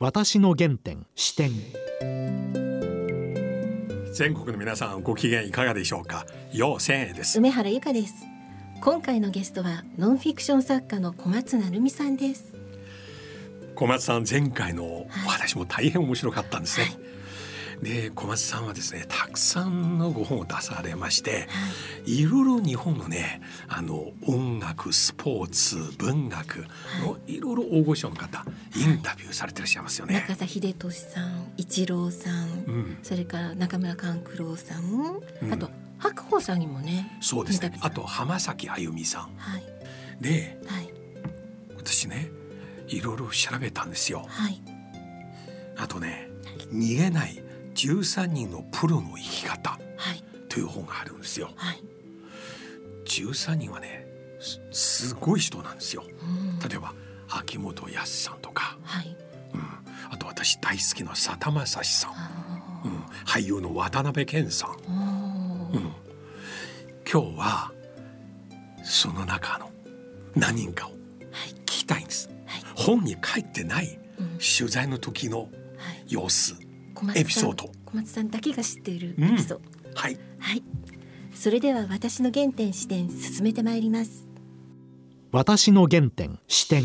私の原点視点。全国の皆さんご機嫌いかがでしょうか？陽千恵です。梅原由香です。今回のゲストはノンフィクション作家の小松成美さんです。小松さん前回のお話も大変面白かったんですね、はいで小松さんはですねたくさんのご本を出されまして、はい、いろいろ日本のねあの音楽スポーツ文学のい。ろいろ大御所の方、はい、インタビューされてらっしゃいますよね。中田秀俊さん一郎さん、うん、それから中村勘九郎さん、うん、あと白鵬さんにもねそうですね。あと浜崎あゆみさん。はい、で、はい、私ねいろいろ調べたんですよ。はい、あとね逃げない13人のプロの生き方という本があるんですよ。はい、13人はねすごい人なんですよ。例えば秋元康さんとか、はい、うん、あと私大好きなさだまさしさん、うん、俳優の渡辺謙さん、うん、今日はその中の何人かを聞きたいんです。はい、本に書いてない取材の時の様子、エピソード。小松さんだけが知っているエピソード、うん、はい、はい、それでは私の原点視点進めてまいります。私の原点視点。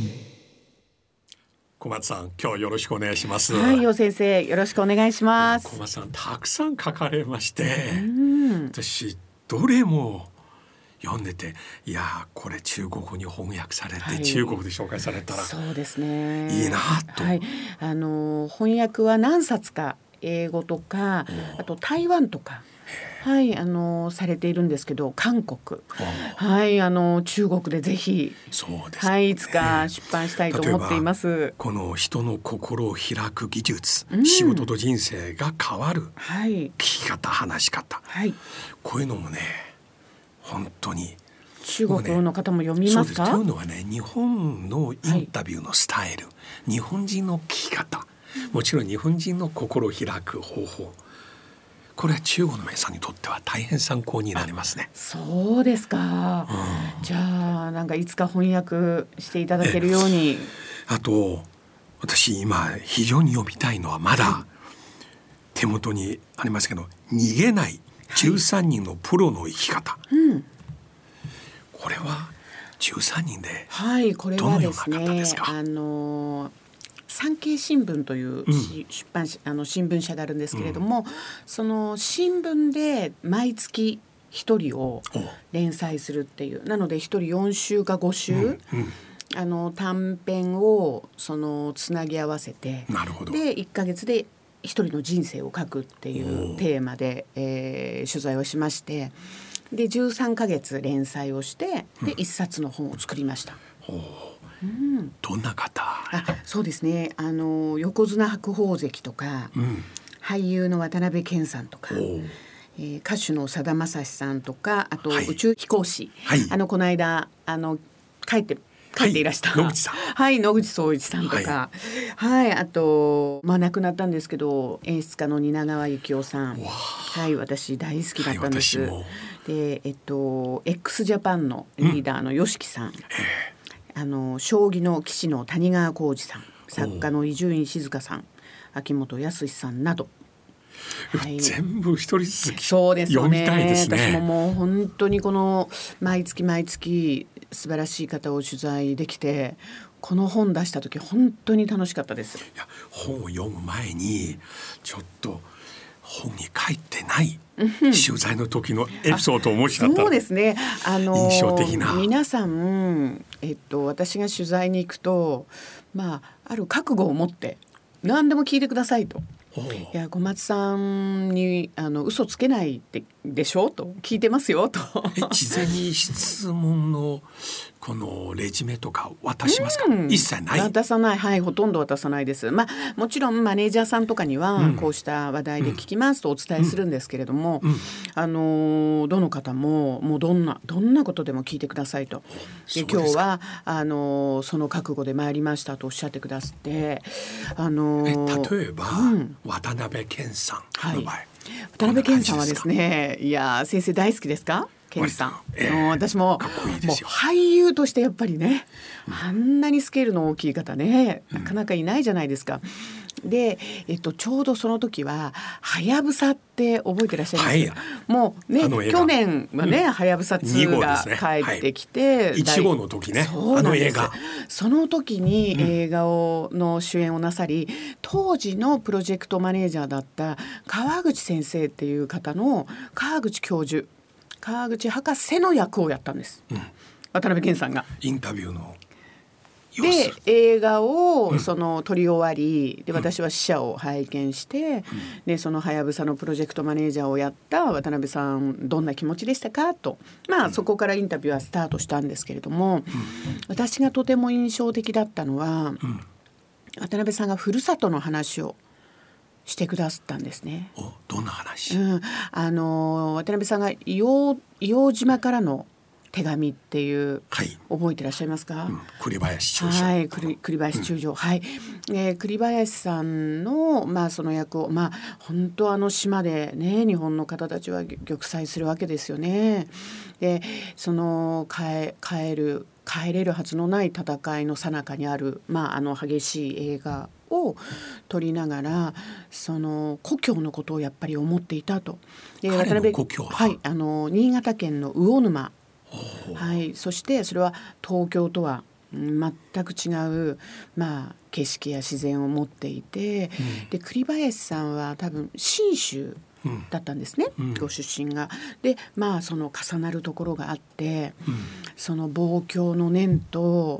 小松さん今日よろしくお願いします。はいよ先生よろしくお願いします。小松さんたくさん書かれまして私どれも読んでていやこれ中国語に翻訳されて、はい、中国で紹介されたらそうですね。いいなと、はい、あの翻訳は何冊か英語とかあと台湾とか。はい、あのされているんですけど、韓国、はい、あの中国でぜひ、そうです、ね、はい、いつか出版したいと思っています。この人の心を開く技術、うん、仕事と人生が変わる、はい、聞き方、話し方、はい、こういうのもね、本当に中国の方も読みますか、ね、というのはね日本のインタビューのスタイル、はい、日本人の聞き方もちろん日本人の心を開く方法これは中国の皆さんにとっては大変参考になりますね。そうですか。うん、じゃあなんかいつか翻訳していただけるように。あと私今非常に読みたいのはまだ手元にありますけど逃げない13人のプロの生き方。はいうん、これは13人でどのような方ですか？はい、あのー産経新聞という、うん、出版あの新聞社であるんですけれども、うん、その新聞で毎月一人を連載するっていうなので一人4週か5週、うん、あの短編をそのつなぎ合わせてで1か月で一人の人生を書くっていうテーマで、えー、取材をしましてで13か月連載をしてで1冊の本を作りました。う。ん、どんな方？あそうですね。あの横綱白鵬関とか、うん、俳優の渡辺謙さんとか。えー、歌手のさだまさしさんとかあと宇宙飛行士、はい、あのこの間あの帰って帰っていらした、はい、野口さん。はい野口聡一さんとか。はい、はい、あとまあ亡くなったんですけど演出家の蜷川幸雄さん。はい私大好きだったんです、はい、でえっと x ジャパンのリーダーの YOSHIKI さん、うんあの将棋の棋士の谷川浩二さん作家の伊集院静香さん秋元康さんなど、はい、全部一人ずつそうですよね。私ももう本当にこの毎月毎月素晴らしい方を取材できてこの本出した時本当に楽しかったです。いや本を読む前にちょっと本に書いてない取材の時のエピソードをお持ちだったそうですね。あの印象的な。皆さん、えっと、私が取材に行くとまあある覚悟を持って何でも聞いてくださいと。いや小松さんにあの嘘つけないででしょ？うと聞いてますよと。事前に質問のこのレジュメとか渡しますか、うん、一切ない？渡さない。はいほとんど渡さないです。まあもちろんマネージャーさんとかにはこうした話題で聞きますとお伝えするんですけれども、うん。うん、あのどの方ももうどんなどんなことでも聞いてくださいと。で今日はあのその覚悟で参りましたとおっしゃってくださってあの例えば、渡辺謙さんの場合、はい、渡辺謙さんはですねいや先生大好きですか？健さん、えー、私ももう俳優としてやっぱりね、あんなにスケールの大きい方ねなかなかいないじゃないですか。で、えっと、ちょうどその時は「はやぶさ」って覚えてらっしゃいます？か、はい、もうね去年はね「はやぶさ2」が帰ってきて、ねはい、号の時ね。あの映画。その時に映画をの主演をなさり、うん、当時のプロジェクトマネージャーだった川口先生っていう方の川口教授川口博士の役をやったんです、うん、渡辺謙さんが。インタビューので映画をその撮り終わり、で私は死者を拝見して、でそのはやぶさのプロジェクトマネージャーをやった渡辺さんどんな気持ちでしたか？と。まあそこからインタビューはスタートしたんですけれども、私がとても印象的だったのは、渡辺さんがふるさとの話をしてくださったんですね。どんな話、うん、あの渡辺さんが硫黄島からの手紙っていう、はい、覚えてらっしゃいますか、うん、栗林中将。はい。栗栗林中将、うん、はい、えー、栗林さんのまあその役をまあ本当あの島でね日本の方たちは玉砕するわけですよね。でその帰帰る帰れるはずのない戦いの最中にある、まあ、あの激しい映画を撮りながらその故郷のことをやっぱり思っていたと。で渡辺はい。あの新潟県の魚沼はい、そしてそれは東京とは全く違う、まあ、景色や自然を持っていて、うん、で栗林さんは多分信州だったんですね、うん、ご出身が。でまあその重なるところがあって、うん、その望郷の念と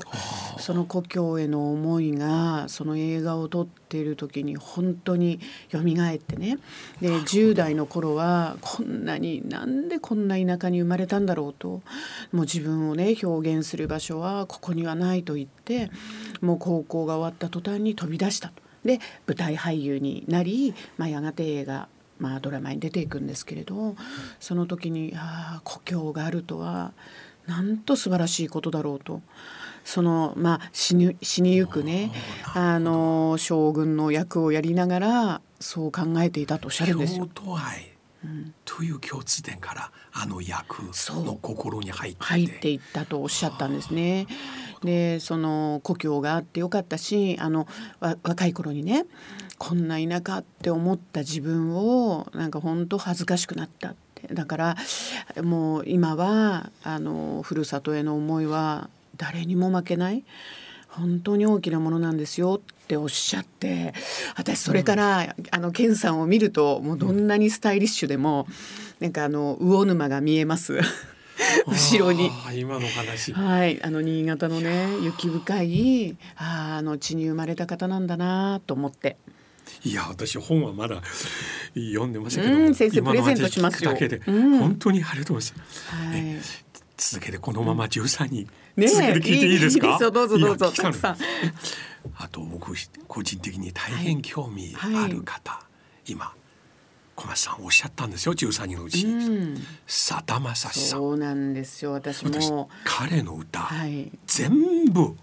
その故郷への思いがその映画を撮っている時に本当によみがえってね。で10代の頃はこんなになんでこんな田舎に生まれたんだろうともう自分をね表現する場所はここにはないと言ってもう高校が終わった途端に飛び出したと。で舞台俳優になり、まあ、やがて映画まあ、ドラマに出ていくんですけれどその時にああ故郷があるとはなんと素晴らしいことだろうと。そのまあ死に死にゆくねあの将軍の役をやりながらそう考えていたとおっしゃるんですよ。うん、という共通点からあの役の心に入って入っていったとおっしゃったんですね。でその故郷があってよかったしあの若い頃にねこんな田舎って思った自分をなんか本当恥ずかしくなったって。だからもう今はあのふるさとへの思いは誰にも負けない。本当に大きなものなんですよっておっしゃって。私それから、うん、あの健さんを見るともうどんなにスタイリッシュでも、なんかあの魚沼が見えます。後ろに。今の話。はい。あの新潟のね雪深いああの地に生まれた方なんだなと思っていや私本はまだ読んでませんけど、うん、先生プレゼントしますよ。だけで、うん、本当にありがとうございます、はい、続けてこのまま13人、ね、続けて聞いていいですかどうぞどうぞたくさん。あと僕個人的に大変興味ある方、はい、今小松さんおっしゃったんですよ13人のうち、うん、さだまさしさん。そうなんですよ。私も。彼の歌、はい、全部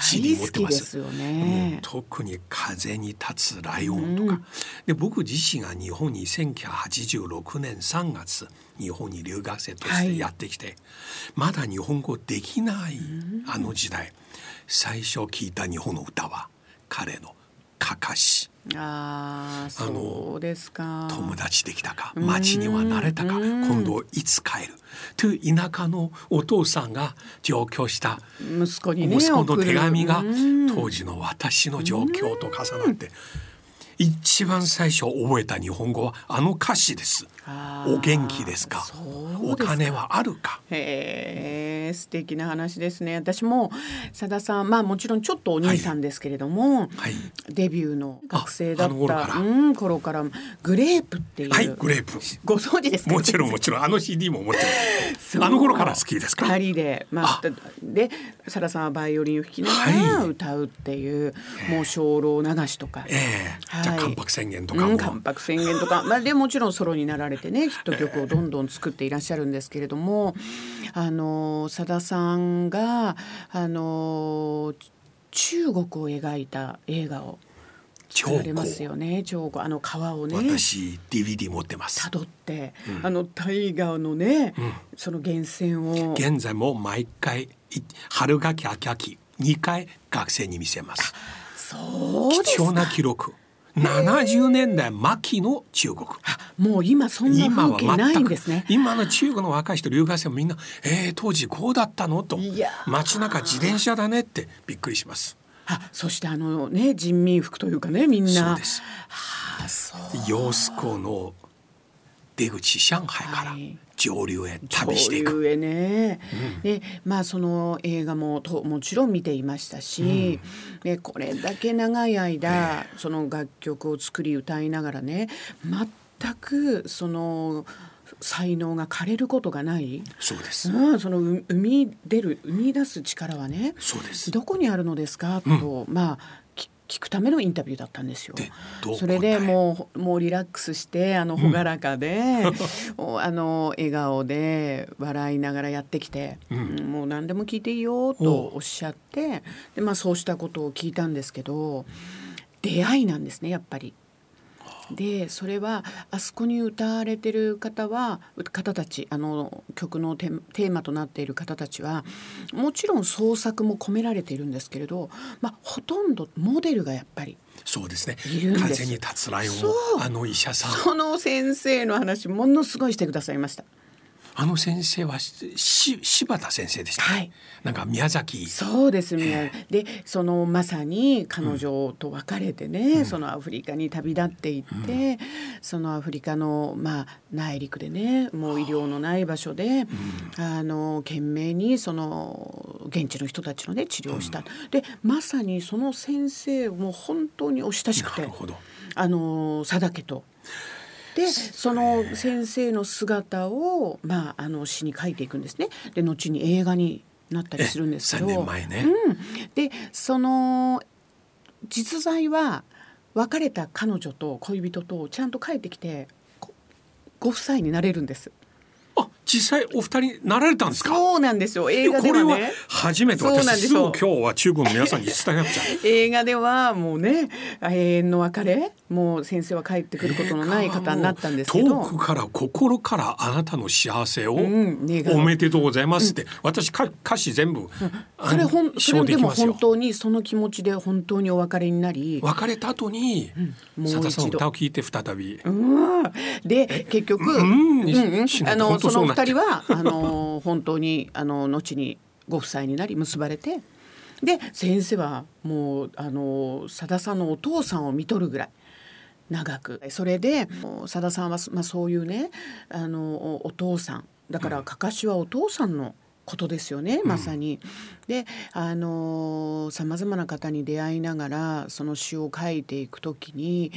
CD 持ってます。よね、特に風に立つライオンとか、うん、で僕自身が日本に1986年3月日本に留学生としてやってきて、はい、まだ日本語できないあの時代、最初聞いた日本の歌は彼の「かかし」あそうですか。友達できたか町には慣れたか今度いつ帰る？という田舎のお父さんが上京した息子に、ね、息子の手紙が当時の私の状況と重なって一番最初覚えた日本語はあの歌詞です。お元気ですか？お金はあるか？へえ素敵な話ですね。私もさださんまあもちろんちょっとお兄さんですけれども、はい。はい、デビューの学生だったうん頃からグレープっていうはいグレープ。ご存知ですか？もちろんもちろん。あの CD ももちろん。あの頃から好きですか？二人でまあでさださんはバイオリンを弾きながら歌うっていう、はい、もう精霊流しとか、えー、はい、じゃ関白宣言とかも、うん、関白宣言とか。まあでもちろんソロになられてねヒット曲をどんどん作っていらっしゃるんですけれどもあのさださんがあの中国を描いた映画を作られますよね彫刻あの川をね私 DVD 持ってます。辿って、うん、あの大河のね、うん、その源泉を。現在も毎回春学期秋秋2回学生に見せます。そう貴重な記録70年代末期の中国もう今そんな風景ないんですね今の中国の若い人留学生もみんな「えー、当時こうだったの?」と「街中自転車だね」ってびっくりします。あそしてあのね人民服というかねみんな。そうです。はあ、そう揚子江の出口上海から上流へ旅していく。上流へね。うん、でまあその映画もともちろん見ていましたし、うん、でこれだけ長い間、その楽曲を作り歌いながらね全くその。才能が枯れることがない。そうです、うん、その生み出る生み出す力はねそうです。どこにあるのですか？と、うん、まあ聞くためのインタビューだったんですよ。それでもうもうリラックスしてあの朗らかで、うん、あの笑顔で笑いながらやってきて、うん、もう何でも聞いていいよとおっしゃってで、まあ、そうしたことを聞いたんですけど出会いなんですねやっぱり。でそれはあそこに歌われてる方は方たちあの曲のテーマとなっている方たちはもちろん創作も込められているんですけれど、まあ、ほとんどモデルがやっぱりそうですね。風に立つライオンあの医者さん。その先生の話ものすごいしてくださいました。あの先生はし柴田先生でした、はい、なんか宮崎。そうですね、でそのまさに彼女と別れてね、うん、そのアフリカに旅立っていって、うん、そのアフリカのまあ内陸でねもう医療のない場所で、うん、あの懸命にその現地の人たちのね治療をした、でまさにその先生も本当にお親しくてあの佐竹と。でその先生の姿を、まあ、あの詩に書いていくんですね。で後に映画になったりするんですけど、ね、うん、でその実在は別れた彼女と恋人とちゃんと帰ってきてご夫妻になれるんです。実際お二人なられたんですか？そうなんですよ。映画ではね。初めて。私すぐ今日は中国の皆さんに伝えなくちゃ映画ではもうね永遠の別れもう先生は帰ってくることのない方になったんですけど。遠くから心からあなたの幸せを、おめでとうございますって、うん、私か歌詞全部、うん、それほんそれでも本当にその気持ちで本当にお別れになり。別れた後に、うん、もう一度。歌を聞いて再び、うん、で結局、うん？うん、あのその二人はあの本当にあの後にご夫妻になり結ばれてで先生はもうあのさださんのお父さんを見とるぐらい。長くそれでさださんは、まあ、そういうねあのお父さんだからかかしはお父さんのことですよね、まさに。であのさまざまな方に出会いながらその詩を書いていく時に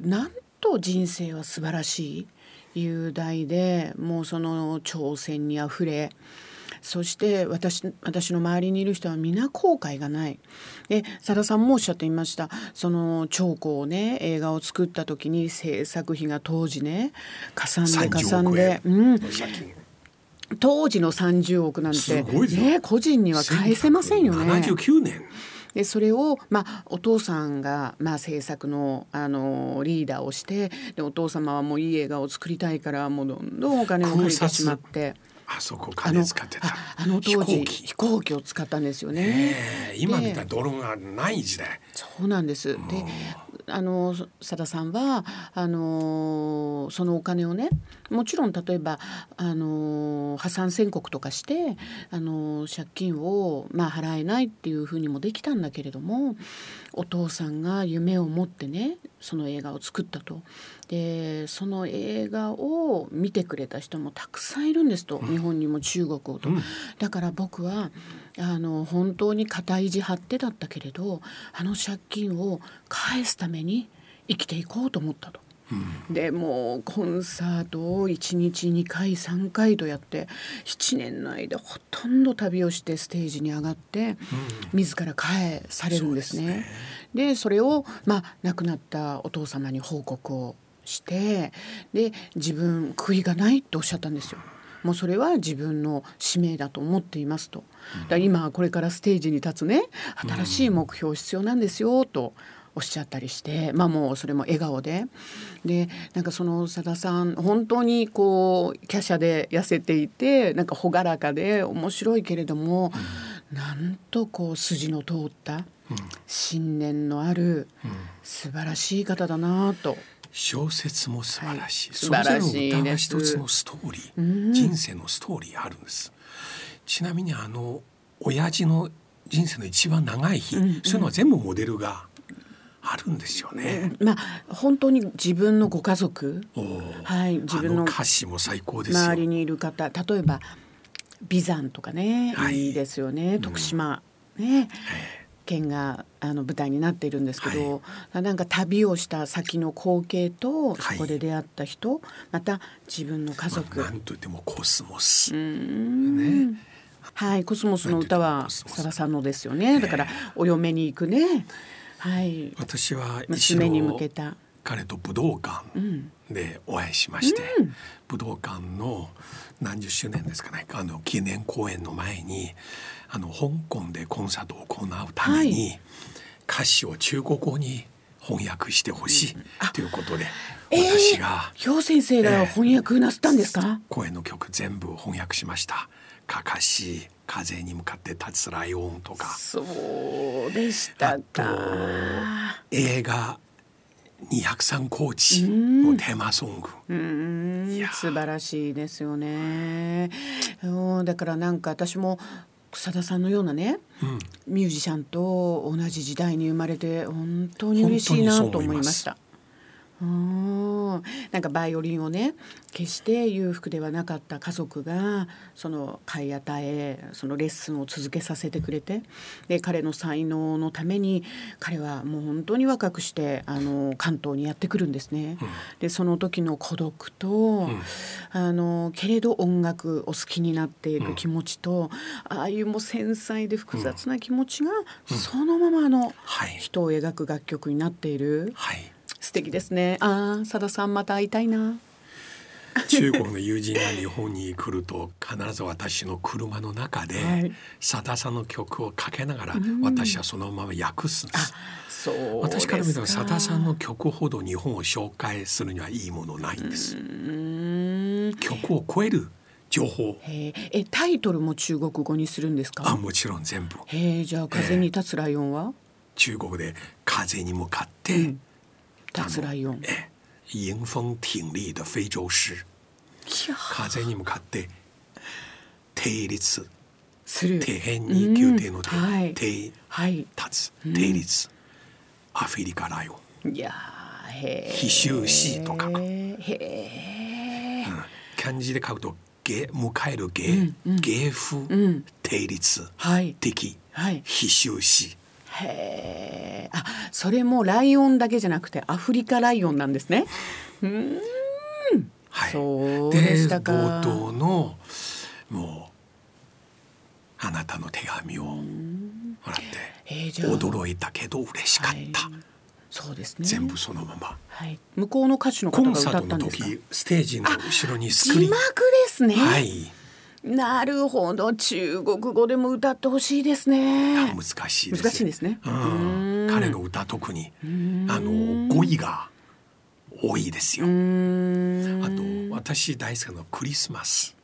なんと人生は素晴らしい雄大でもうその挑戦にあふれそして私私の周りにいる人は皆後悔がない。で佐田さんもおっしゃっていましたその長江をね映画を作った時に制作費が当時ねかさんでかさんで。うん当時の30億なんて、ね、個人には返せませんよね。79年でそれを、まあ、お父さんが、まあ、制作のあのリーダーをしてでお父様はもういい映画を作りたいからもうどんどんお金を借りてしまって。あそこ金使ってたあの当時飛行機を使ったんですよね。今みたいなドローンがない時代。そうなんです。であの佐田さんはあのそのお金をねもちろん例えばあの破産宣告とかしてあの借金を、まあ、払えないっていうふうにもできたんだけれどもお父さんが夢を持ってねその映画を作ったと。でその映画を見てくれた人もたくさんいるんですと、日本にも中国をと。だから僕はあの本当に固い意地張ってだったけれどあの借金を返すために生きていこうと思ったと。うん、でもうコンサートを1日2回3回とやって7年の間ほとんど旅をしてステージに上がって、うん、自ら返されるんですね。で、ね、それを、まあ、亡くなったお父様に報告をしてで自分悔いがないとおっしゃったんですよ。もうそれは自分の使命だと思っていますと。だ今これからステージに立つね新しい目標必要なんですよと。おおっしゃったりしてまあもうそれも笑顔ででなんかそのさださん本当にこう華奢で痩せていてなんか朗らかで面白いけれども、うん、なんとこう筋の通った、信念のある、素晴らしい方だなと。小説も素晴らしい、はい、素晴らしい歌は一つのストーリー、うん、人生のストーリーあるんです。ちなみにあの親父の人生の一番長い日、うんうん、そういうのは全部モデルがあるんですよね。まあ本当に自分のご家族、はい、自分の歌詞も最高です周りにいる方、例えば眉山とかね、はい、いいですよね。徳島、うん、ね。県があの舞台になっているんですけど、はい、なんか旅をした先の光景とそこで出会った人、はい、また自分の家族、まあ、なんといってもコスモス。ね。はいコスモスの歌はさださんのですよね。だからお嫁に行くね。はい。私は娘に向けた。彼と武道館でお会いしまして、うん、武道館の何十周年ですかね。あの記念公演の前にあの香港でコンサートを行うために、はい、歌詞を中国語に翻訳してほしいということで、私が氷先生が翻訳なすったんですか、えー、声の曲全部翻訳しました。かかし風に向かって立つライオンとか。そうでしたか。映画203コーチのテーマソング。素晴らしいですよね。だからなんか私も草田さんのようなね、うん、ミュージシャンと同じ時代に生まれて本当に嬉しいなと思いました。うん。なんかバイオリンをね決して裕福ではなかった家族がその買い与えそのレッスンを続けさせてくれてで彼の才能のために彼はもう本当に若くしてあの関東にやってくるんですね。うん、でその時の孤独と、うん、あのけれど音楽お好きになっている気持ちと、うん、ああいうもう繊細で複雑な気持ちが、そのままの人を描く楽曲になっている。はい素敵ですね。ああさださんまた会いたいな。中国の友人が日本に来ると必ず私の車の中でさだ、さんの曲をかけながら私はそのまま訳すんです。そう私から見たらさださんの曲ほど日本を紹介するにはいいものないんです。曲を超える情報。えタイトルも中国語にするんですか？あもちろん全部。へじゃあ風に立つライオンは？中国で風に向かって、うん立つライオン。迎風挺立的非洲狮。風に向かって定立する。底辺に宮廷の定、はい、定、はい、立つ定立、アフリカライオン。いやへ奇襲死とか。へうん、漢字で書くと迎迎える芸、うんうん、芸風、うん、定立、はい、敵、はい、奇襲死。へえ。あ、それもライオンだけじゃなくてアフリカライオンなんですね。うん。はい。そうでしたか。冒頭のもうあなたの手紙をもらって、えー、驚いたけど嬉しかった。はいそうですね。全部そのまま。はい。向こうの歌手の方が歌ったんですか？ステージの後ろにスクリーン。字幕ですね。はい。なるほど。中国語でも歌ってほしいですね。難しい難しいですね、うん、彼の歌特にあの語彙が多いですよ。あと私大好きなクリスマス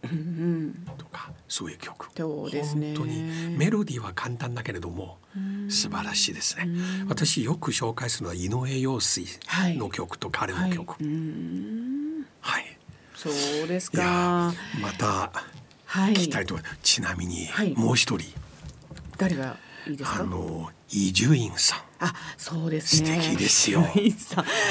とかそういう曲。そうですね。本当にメロディーは簡単だけれども素晴らしいですね。私よく紹介するのは井上陽水の曲と彼の曲。はい、はい、そうですか。また聞きたいと、はい、ちなみにもう一人、誰がいいですか？あの伊集院さん。あそうですね。素敵ですよ。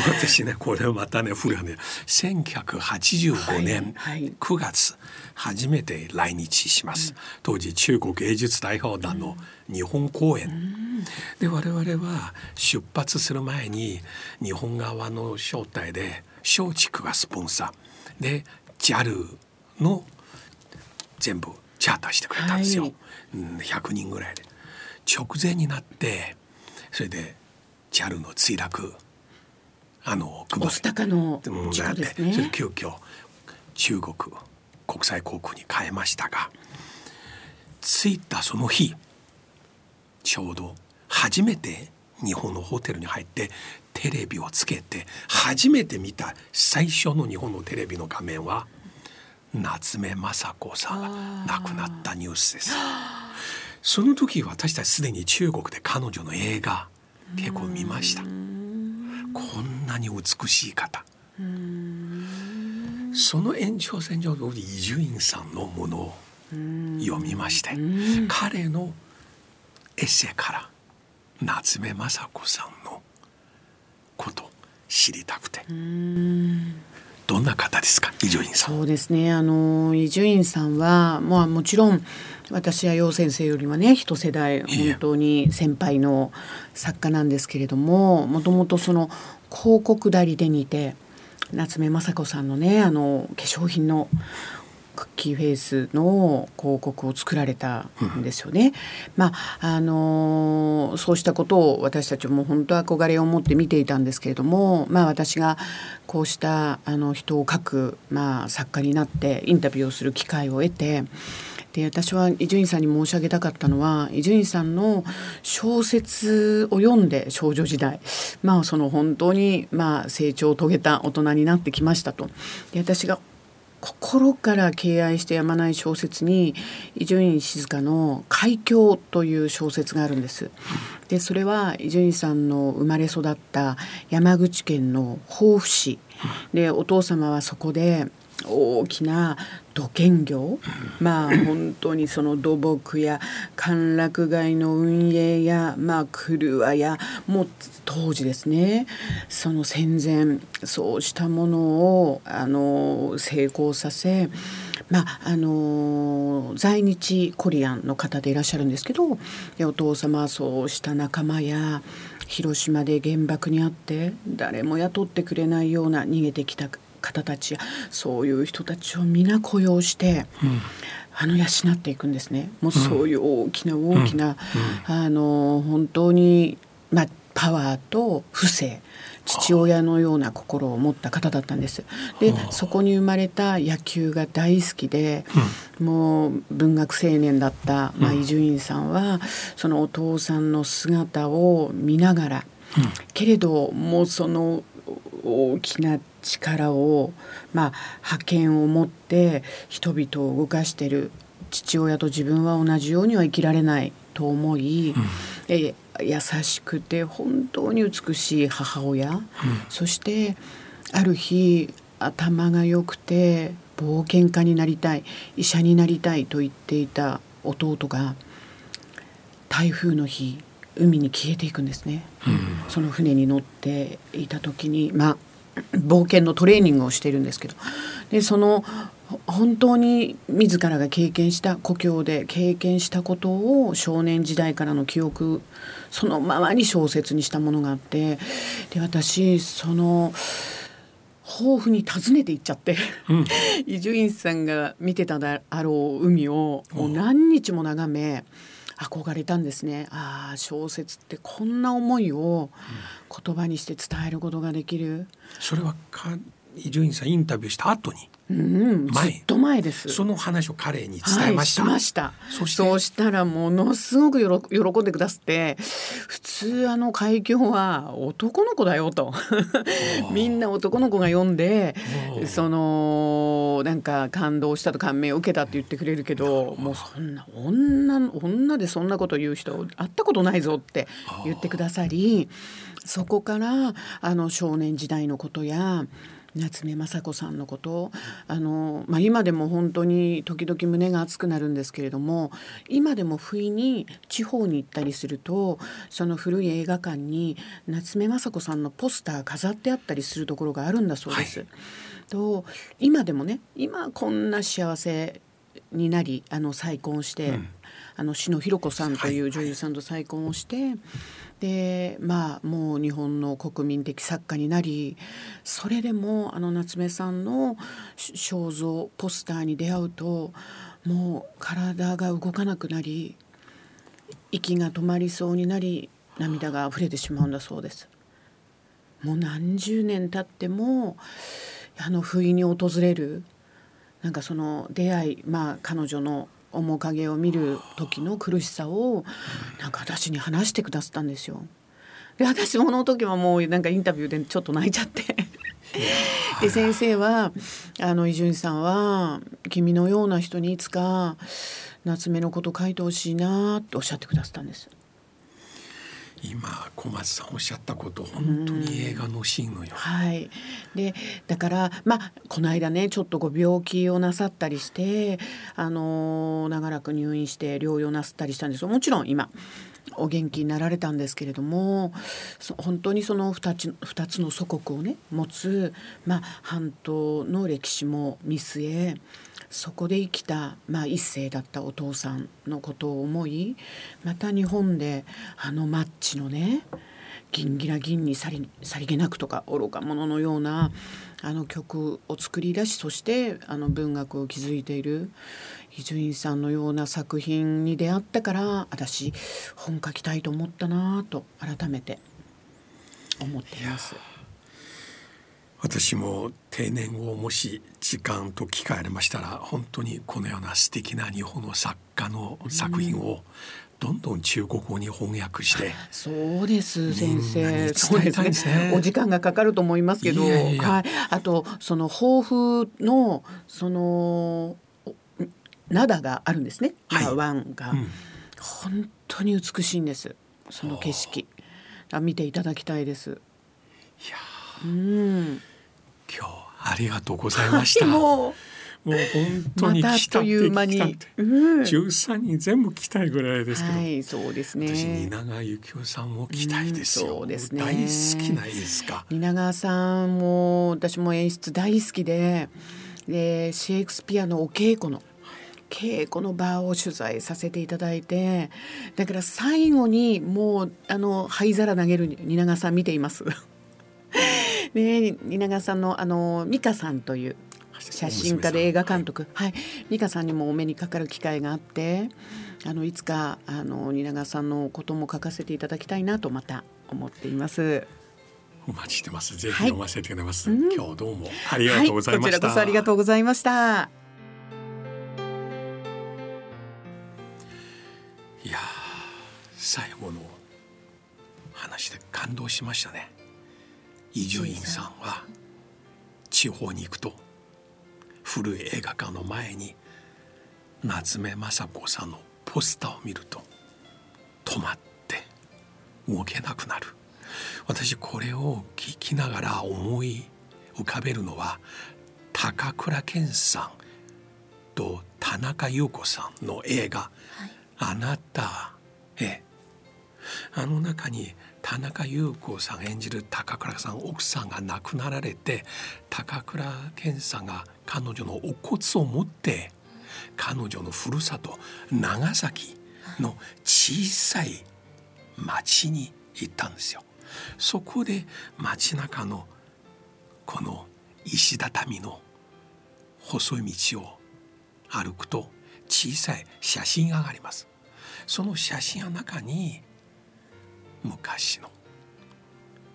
私ねこれまたね古いね1985年9月初めて来日します、はい、当時中国芸術代表団の日本公演、うん、で我々は出発する前に日本側の招待で松竹がスポンサー。で JAL の全部チャーターしてくれたんですよ、はい、100人ぐらいで。直前になってそれで JAL の墜落あのオスタカの事故ですね。それ急遽中国国際航空に変えましたが着いたその日ちょうど初めて日本のホテルに入ってテレビをつけて初めて見た最初の日本のテレビの画面は夏目雅子さんが亡くなったニュースです。その時私たちすでに中国で彼女の映画結構見ました。こんなに美しい方。その延長線上で伊集院さんのものを読みまして彼のエッセイから夏目雅子さんのこと知りたくて。どんな方ですか？伊集院さん。そうですね。あの伊集院さんはまあもちろん私や楊先生よりはね一世代本当に先輩の作家なんですけれどももともとその広告代理でにて夏目雅子さんのねあの化粧品のクッキーフェイスの広告を作られたんですよね。まああのそうしたことを私たちも本当憧れを持って見ていたんですけれども、まあ、私がこうしたあの人を書く、まあ、作家になってインタビューをする機会を得て。で私は伊集院さんに申し上げたかったのは伊集院さんの小説を読んで少女時代まあその本当にまあ成長を遂げた大人になってきましたと。で私が心から敬愛してやまない小説に伊集院静の「海峡」という小説があるんです。でそれは伊集院さんの生まれ育った山口県の防府市でお父様はそこで大きな土建業。まあ本当にその土木や歓楽街の運営やまあ車やもう当時ですね。その戦前そうしたものをあの成功させまああの在日コリアンの方でいらっしゃるんですけどお父様はそうした仲間や広島で原爆にあって誰も雇ってくれないような逃げてきた方たちそういう人たちを皆雇用して、うん、あの養っていくんですね。もうそういう大きな大きな、あの本当に、まあ、パワーと不正父親のような心を持った方だったんです。でそこに生まれた野球が大好きで、うん、もう文学青年だった伊集院さんはそのお父さんの姿を見ながら、うん、けれどもうその大きな力を、まあ、覇権を持って人々を動かしてる父親と自分は同じようには生きられないと思い、うん、え優しくて本当に美しい母親、うん、そしてある日頭が良くて冒険家になりたい医者になりたいと言っていた弟が台風の日海に消えていくんですね、うん、その船に乗っていた時にまあ冒険のトレーニングをしているんですけどでその本当に自らが経験した故郷で経験したことを少年時代からの記憶そのままに小説にしたものがあってで私その豊富に訪ねていっちゃって伊集院さんが見てただろう海をもう何日も眺め。憧れたんですね。ああ小説ってこんな思いを言葉にして伝えることができる、それは伊集院さんインタビューした後にうん、ずっと前です。その話を彼に伝えました、はい、しました。そそうしたらものすごく喜んでくださって普通あの海峡は男の子だよと。みんな男の子が読んでそのなんか感動したと感銘を受けたって言ってくれるけどもうそんな女女でそんなこと言う人会ったことないぞって言ってくださりそこからあの少年時代のことや夏目雅子さんのことあの、まあ、今でも本当に時々胸が熱くなるんですけれども今でも不意に地方に行ったりするとその古い映画館に夏目雅子さんのポスター飾ってあったりするところがあるんだそうです。はい、と今でもね今こんな幸せになりあの再婚して、うん、あの篠弘子さんという女優さんと再婚をして、はいはいでまあもう日本の国民的作家になりそれでもあの夏目さんの肖像ポスターに出会うともう体が動かなくなり息が止まりそうになり涙が溢れてしまうんだそうです。もう何十年経ってもあの不意に訪れるなんかその出会いまあ彼女の面影を見る時の苦しさをなんか私に話してくださったんですよ。で私もの時はもうなんかインタビューでちょっと泣いちゃって で先生はあの伊集院さんは君のような人にいつか夏目のこと書いてほしいなっておっしゃってくださったんです。今小松さんおっしゃったこと本当に映画のシーンのよう、はい、でだからまあこの間ねちょっとご病気をなさったりしてあの長らく入院して療養なすったりしたんですもちろん今お元気になられたんですけれども本当にその2つ ,2 つの祖国をね持つ、まあ、半島の歴史も見据えそこで生きた、まあ、一世だったお父さんのことを思いまた日本であのマッチのね銀ギラ銀にさりさりげなくとか愚か者のようなあの曲を作り出しそしてあの文学を築いている伊集院さんのような作品に出会ってから私本書きたいと思ったなと改めて思っています。私も定年後もし時間と機会ありましたら本当にこのような素敵な日本の作家の作品をどんどん中国語に翻訳して、そうです先生。そうですね。お時間がかかると思いますけど。はい、あとその抱負のその灘があるんですね、はい、湾が、うん、本当に美しいんです。その景色。見ていただきたいです。いやうん。今日ありがとうございました。もうもう本当に来たって来た十三人全部来たいぐらいですけど、はい、そうですね。私蜷川幸雄さんも来たいですよ。そうですね。大好きないですか。蜷川さんも私も演出大好きで、でシェイクスピアのお稽古の。稽古の場を取材させていただいてだから最後にもうあの灰皿投げる蜷川さん見ています ね蜷川さんのあの美香さんという写真家で映画監督、はい、美香さんにもお目にかかる機会があってあのいつかあの蜷川さんのことも書かせていただきたいなとまた思っています。お待ちしてます。ぜひ読ませてくれます、はい、今日どうもありがとうございました、はい、こちらこそありがとうございました。いや最後の話で感動しましたね。伊集院さんは地方に行くと古い映画館の前に夏目雅子さんのポスターを見ると止まって動けなくなる。私これを聞きながら思い浮かべるのは高倉健さんと田中優子さんの映画「はい、あなた」えあの中に田中優子さん演じる高倉さん奥さんが亡くなられて高倉健さんが彼女のお骨を持って彼女のふるさと長崎の小さい町に行ったんですよ。そこで街中のこの石畳の細い道を歩くと小さい写真があります。その写真の中に昔の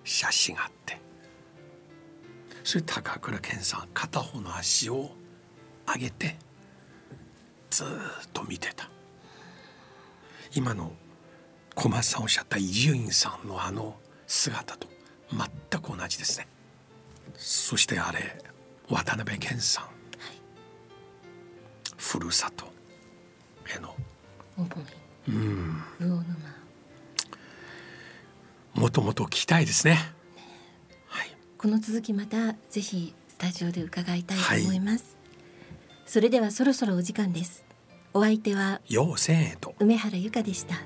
写真があってそれ高倉健さん片方の足を上げてずっと見てた。今の小松さんおっしゃった伊集院さんのあの姿と全く同じですね。そしてあれ渡辺謙さん、はい、ふるさとへのうん、魚沼もともと聞きたいですね。はい、この続きまたぜひスタジオで伺いたいと思います。はい、それではそろそろお時間です。お相手は陽性と梅原由香でした。